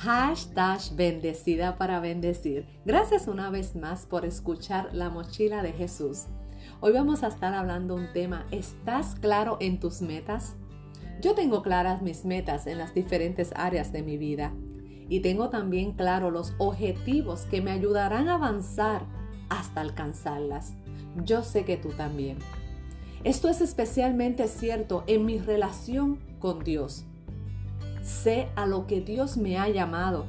Hashtag bendecida para bendecir. Gracias una vez más por escuchar la mochila de Jesús. Hoy vamos a estar hablando un tema, ¿estás claro en tus metas? Yo tengo claras mis metas en las diferentes áreas de mi vida y tengo también claro los objetivos que me ayudarán a avanzar hasta alcanzarlas. Yo sé que tú también. Esto es especialmente cierto en mi relación con Dios sé a lo que Dios me ha llamado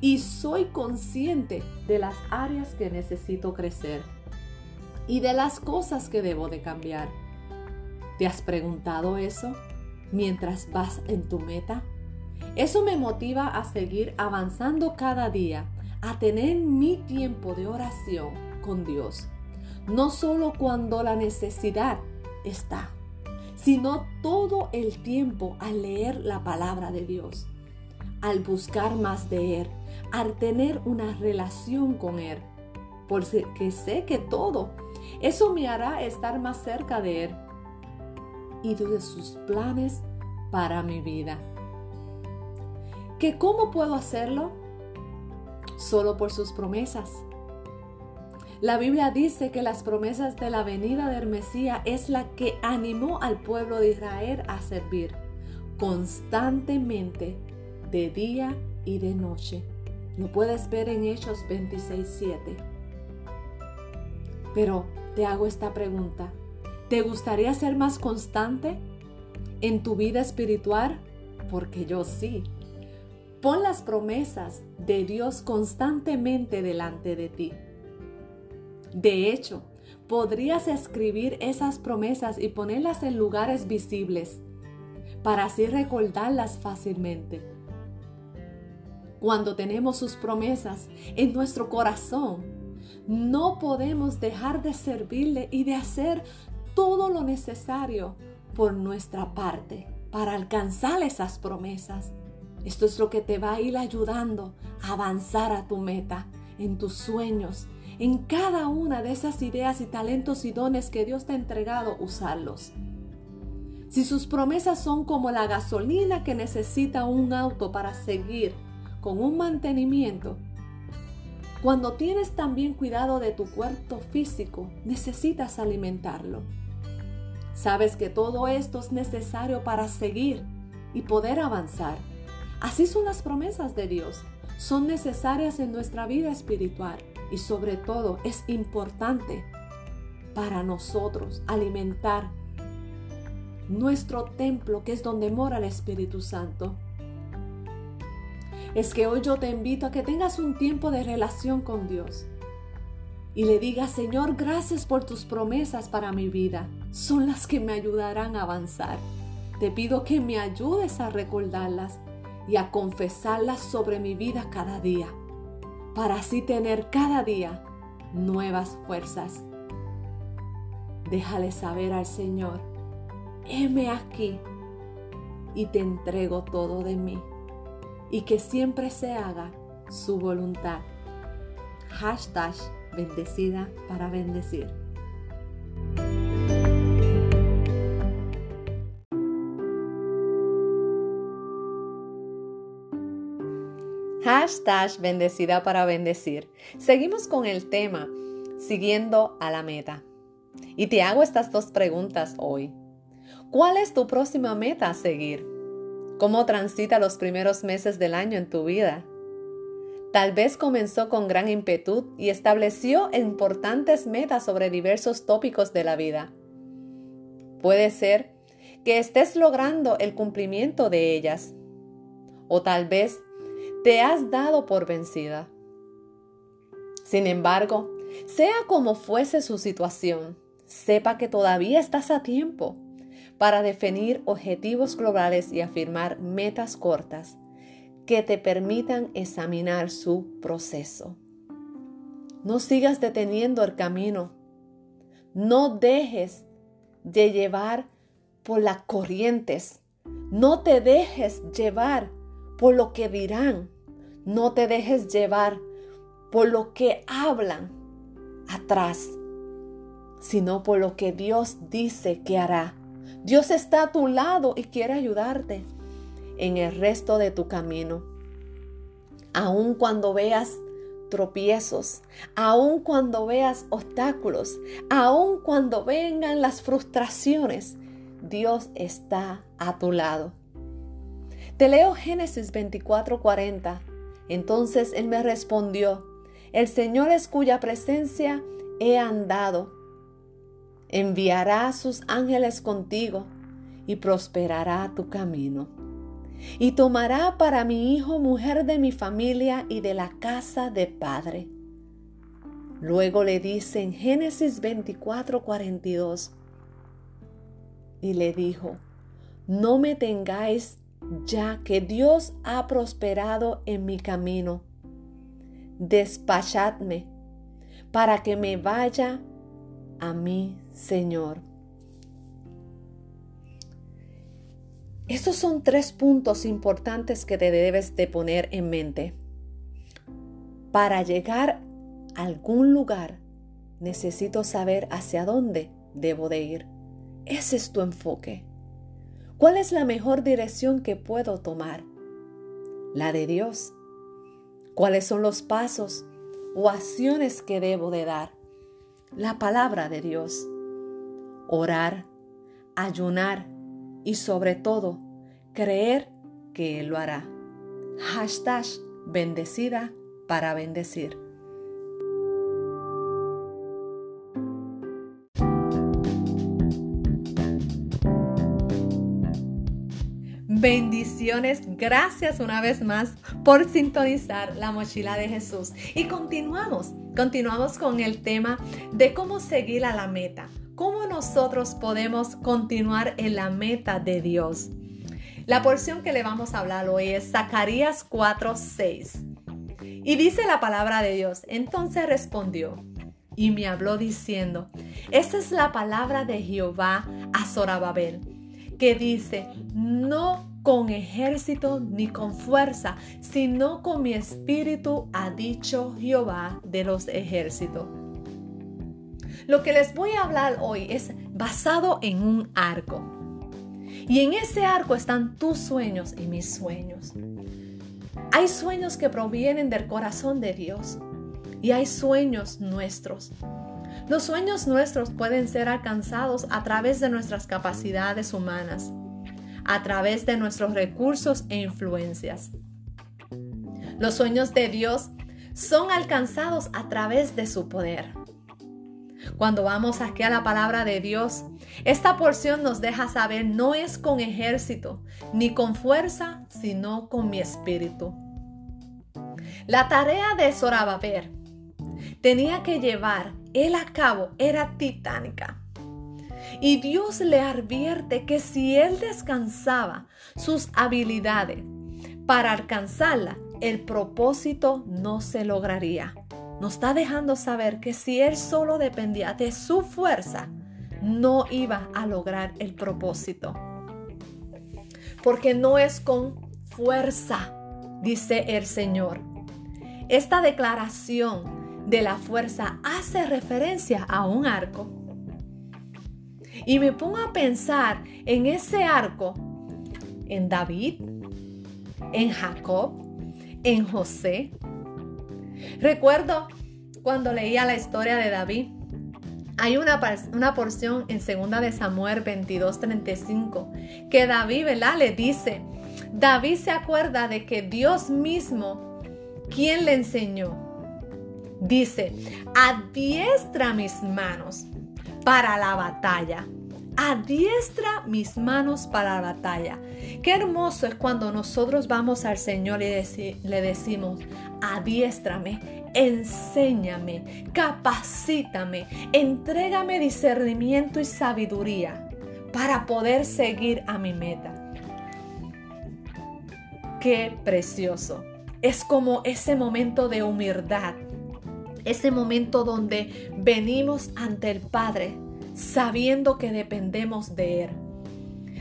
y soy consciente de las áreas que necesito crecer y de las cosas que debo de cambiar. ¿Te has preguntado eso mientras vas en tu meta? Eso me motiva a seguir avanzando cada día, a tener mi tiempo de oración con Dios, no solo cuando la necesidad está, sino todo el tiempo al leer la palabra de Dios, al buscar más de Él, al tener una relación con Él, porque sé que todo eso me hará estar más cerca de Él y de sus planes para mi vida. ¿Que cómo puedo hacerlo? Solo por sus promesas. La Biblia dice que las promesas de la venida del Mesías es la que animó al pueblo de Israel a servir constantemente de día y de noche. Lo puedes ver en Hechos 26:7. Pero te hago esta pregunta. ¿Te gustaría ser más constante en tu vida espiritual? Porque yo sí. Pon las promesas de Dios constantemente delante de ti. De hecho, podrías escribir esas promesas y ponerlas en lugares visibles para así recordarlas fácilmente. Cuando tenemos sus promesas en nuestro corazón, no podemos dejar de servirle y de hacer todo lo necesario por nuestra parte para alcanzar esas promesas. Esto es lo que te va a ir ayudando a avanzar a tu meta, en tus sueños, en cada una de esas ideas y talentos y dones que Dios te ha entregado, usarlos. Si sus promesas son como la gasolina que necesita un auto para seguir con un mantenimiento, cuando tienes también cuidado de tu cuerpo físico, necesitas alimentarlo. Sabes que todo esto es necesario para seguir y poder avanzar. Así son las promesas de Dios. Son necesarias en nuestra vida espiritual y sobre todo es importante para nosotros alimentar nuestro templo que es donde mora el Espíritu Santo. Es que hoy yo te invito a que tengas un tiempo de relación con Dios y le digas, Señor, gracias por tus promesas para mi vida. Son las que me ayudarán a avanzar. Te pido que me ayudes a recordarlas y a confesarlas sobre mi vida cada día para así tener cada día nuevas fuerzas. Déjale saber al Señor, heme aquí y te entrego todo de mí y que siempre se haga su voluntad. Hashtag bendecida para bendecir. Hashtag bendecida para bendecir. Seguimos con el tema, siguiendo a la meta. Y te hago estas dos preguntas hoy. ¿Cuál es tu próxima meta a seguir? ¿Cómo transita los primeros meses del año en tu vida? Tal vez comenzó con gran impetu y estableció importantes metas sobre diversos tópicos de la vida. Puede ser que estés logrando el cumplimiento de ellas. O tal vez te has dado por vencida. Sin embargo, sea como fuese su situación, sepa que todavía estás a tiempo para definir objetivos globales y afirmar metas cortas que te permitan examinar su proceso. No sigas deteniendo el camino. No dejes de llevar por las corrientes. No te dejes llevar por lo que dirán. No te dejes llevar por lo que hablan atrás, sino por lo que Dios dice que hará. Dios está a tu lado y quiere ayudarte en el resto de tu camino. Aun cuando veas tropiezos, aun cuando veas obstáculos, aun cuando vengan las frustraciones, Dios está a tu lado. Te leo Génesis 24:40. Entonces él me respondió, el Señor es cuya presencia he andado. Enviará a sus ángeles contigo y prosperará tu camino. Y tomará para mi hijo mujer de mi familia y de la casa de padre. Luego le dice en Génesis 24:42, y le dijo, no me tengáis ya que Dios ha prosperado en mi camino. Despachadme para que me vaya a mi Señor. Estos son tres puntos importantes que te debes de poner en mente. Para llegar a algún lugar, necesito saber hacia dónde debo de ir. Ese es tu enfoque. ¿Cuál es la mejor dirección que puedo tomar? La de Dios. ¿Cuáles son los pasos o acciones que debo de dar? La palabra de Dios. Orar, ayunar y sobre todo creer que Él lo hará. Hashtag bendecida para bendecir. Bendiciones, gracias una vez más por sintonizar la mochila de Jesús. Y continuamos, continuamos con el tema de cómo seguir a la meta, cómo nosotros podemos continuar en la meta de Dios. La porción que le vamos a hablar hoy es Zacarías 4:6. Y dice la palabra de Dios, entonces respondió y me habló diciendo, esta es la palabra de Jehová a Zorababel, que dice, no con ejército ni con fuerza, sino con mi espíritu, ha dicho Jehová de los ejércitos. Lo que les voy a hablar hoy es basado en un arco. Y en ese arco están tus sueños y mis sueños. Hay sueños que provienen del corazón de Dios y hay sueños nuestros. Los sueños nuestros pueden ser alcanzados a través de nuestras capacidades humanas a través de nuestros recursos e influencias. Los sueños de Dios son alcanzados a través de su poder. Cuando vamos aquí a la palabra de Dios, esta porción nos deja saber no es con ejército ni con fuerza, sino con mi espíritu. La tarea de Zorababel tenía que llevar él a cabo era titánica. Y Dios le advierte que si él descansaba sus habilidades para alcanzarla, el propósito no se lograría. Nos está dejando saber que si él solo dependía de su fuerza, no iba a lograr el propósito. Porque no es con fuerza, dice el Señor. Esta declaración de la fuerza hace referencia a un arco y me pongo a pensar en ese arco, en David, en Jacob, en José. Recuerdo cuando leía la historia de David. Hay una, una porción en 2 de Samuel 22:35 que David, ¿verdad? Le dice, David se acuerda de que Dios mismo, quien le enseñó, dice, adiestra mis manos para la batalla. Adiestra mis manos para la batalla. Qué hermoso es cuando nosotros vamos al Señor y le decimos, adiéstrame, enséñame, capacítame, entrégame discernimiento y sabiduría para poder seguir a mi meta. Qué precioso. Es como ese momento de humildad ese momento donde venimos ante el Padre sabiendo que dependemos de Él.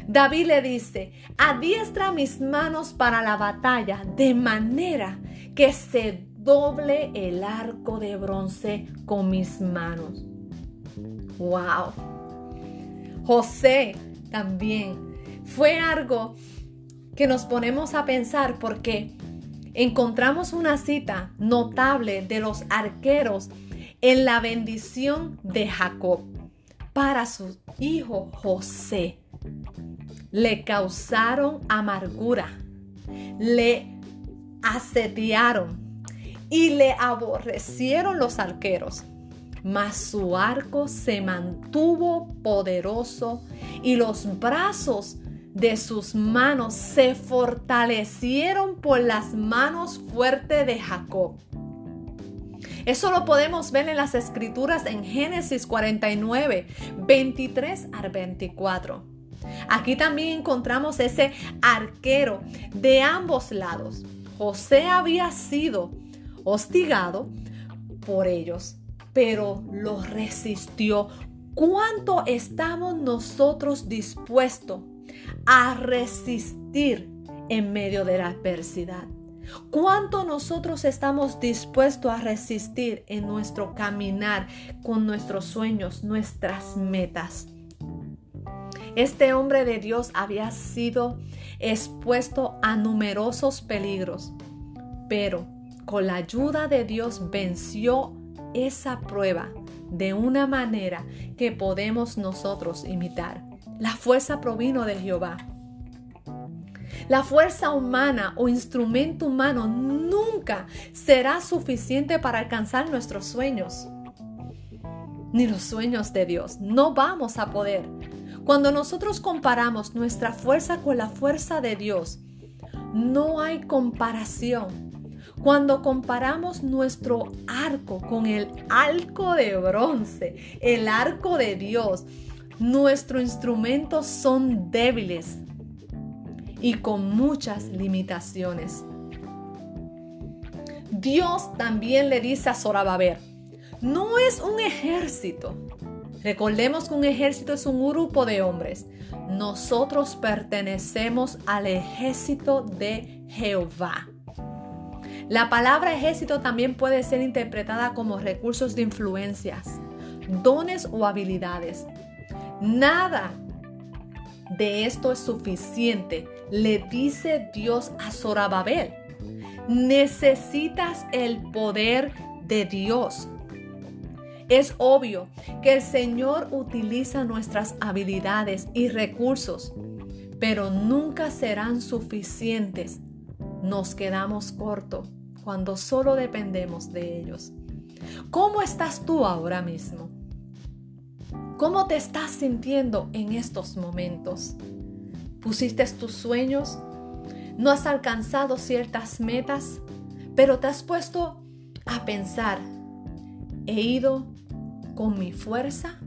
David le dice, adiestra mis manos para la batalla de manera que se doble el arco de bronce con mis manos. ¡Wow! José también fue algo que nos ponemos a pensar porque encontramos una cita notable de los arqueros en la bendición de Jacob para su hijo José. Le causaron amargura, le asediaron y le aborrecieron los arqueros. Mas su arco se mantuvo poderoso y los brazos de sus manos se fortalecieron por las manos fuertes de Jacob. Eso lo podemos ver en las escrituras en Génesis 49, 23 al 24. Aquí también encontramos ese arquero de ambos lados. José había sido hostigado por ellos, pero lo resistió. ¿Cuánto estamos nosotros dispuestos a resistir en medio de la adversidad? ¿Cuánto nosotros estamos dispuestos a resistir en nuestro caminar con nuestros sueños, nuestras metas? Este hombre de Dios había sido expuesto a numerosos peligros, pero con la ayuda de Dios venció esa prueba de una manera que podemos nosotros imitar. La fuerza provino de Jehová. La fuerza humana o instrumento humano nunca será suficiente para alcanzar nuestros sueños, ni los sueños de Dios. No vamos a poder. Cuando nosotros comparamos nuestra fuerza con la fuerza de Dios, no hay comparación. Cuando comparamos nuestro arco con el arco de bronce, el arco de Dios, nuestros instrumentos son débiles y con muchas limitaciones. Dios también le dice a Zorababel, no es un ejército. Recordemos que un ejército es un grupo de hombres. Nosotros pertenecemos al ejército de Jehová. La palabra ejército también puede ser interpretada como recursos de influencias, dones o habilidades. Nada de esto es suficiente, le dice Dios a Zorababel. Necesitas el poder de Dios. Es obvio que el Señor utiliza nuestras habilidades y recursos, pero nunca serán suficientes. Nos quedamos cortos cuando solo dependemos de ellos. ¿Cómo estás tú ahora mismo? ¿Cómo te estás sintiendo en estos momentos? ¿Pusiste tus sueños? ¿No has alcanzado ciertas metas? Pero te has puesto a pensar, ¿he ido con mi fuerza?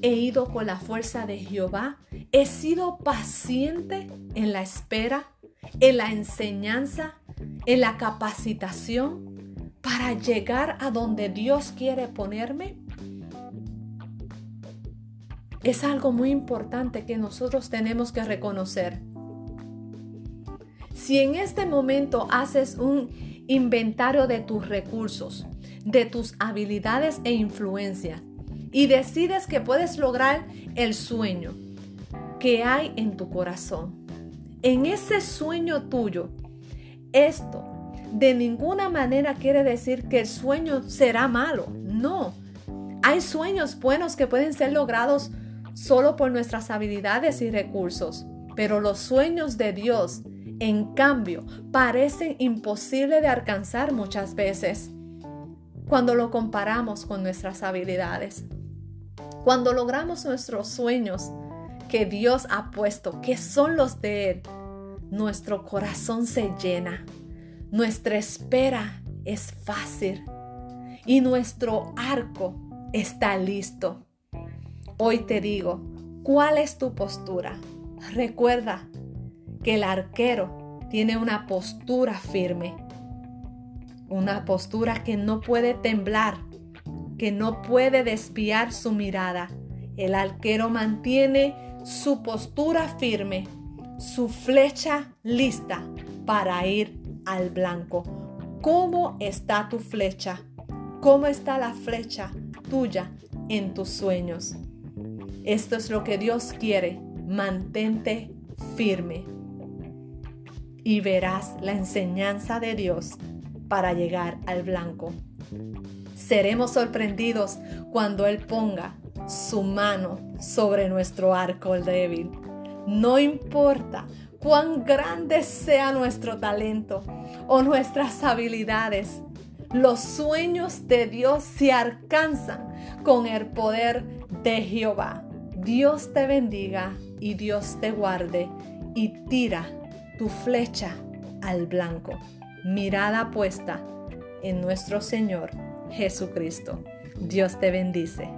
¿He ido con la fuerza de Jehová? ¿He sido paciente en la espera, en la enseñanza, en la capacitación para llegar a donde Dios quiere ponerme? Es algo muy importante que nosotros tenemos que reconocer. Si en este momento haces un inventario de tus recursos, de tus habilidades e influencia y decides que puedes lograr el sueño que hay en tu corazón, en ese sueño tuyo, esto de ninguna manera quiere decir que el sueño será malo. No. Hay sueños buenos que pueden ser logrados solo por nuestras habilidades y recursos, pero los sueños de Dios, en cambio, parecen imposibles de alcanzar muchas veces cuando lo comparamos con nuestras habilidades. Cuando logramos nuestros sueños que Dios ha puesto, que son los de Él, nuestro corazón se llena, nuestra espera es fácil y nuestro arco está listo. Hoy te digo, ¿cuál es tu postura? Recuerda que el arquero tiene una postura firme, una postura que no puede temblar, que no puede desviar su mirada. El arquero mantiene su postura firme, su flecha lista para ir al blanco. ¿Cómo está tu flecha? ¿Cómo está la flecha tuya en tus sueños? Esto es lo que Dios quiere. Mantente firme. y verás la enseñanza de Dios para llegar al blanco. Seremos sorprendidos cuando Él ponga su mano sobre nuestro arco débil. No importa cuán grande sea nuestro talento o nuestras habilidades, los sueños de Dios se alcanzan con el poder de Jehová. Dios te bendiga y Dios te guarde y tira tu flecha al blanco, mirada puesta en nuestro Señor Jesucristo. Dios te bendice.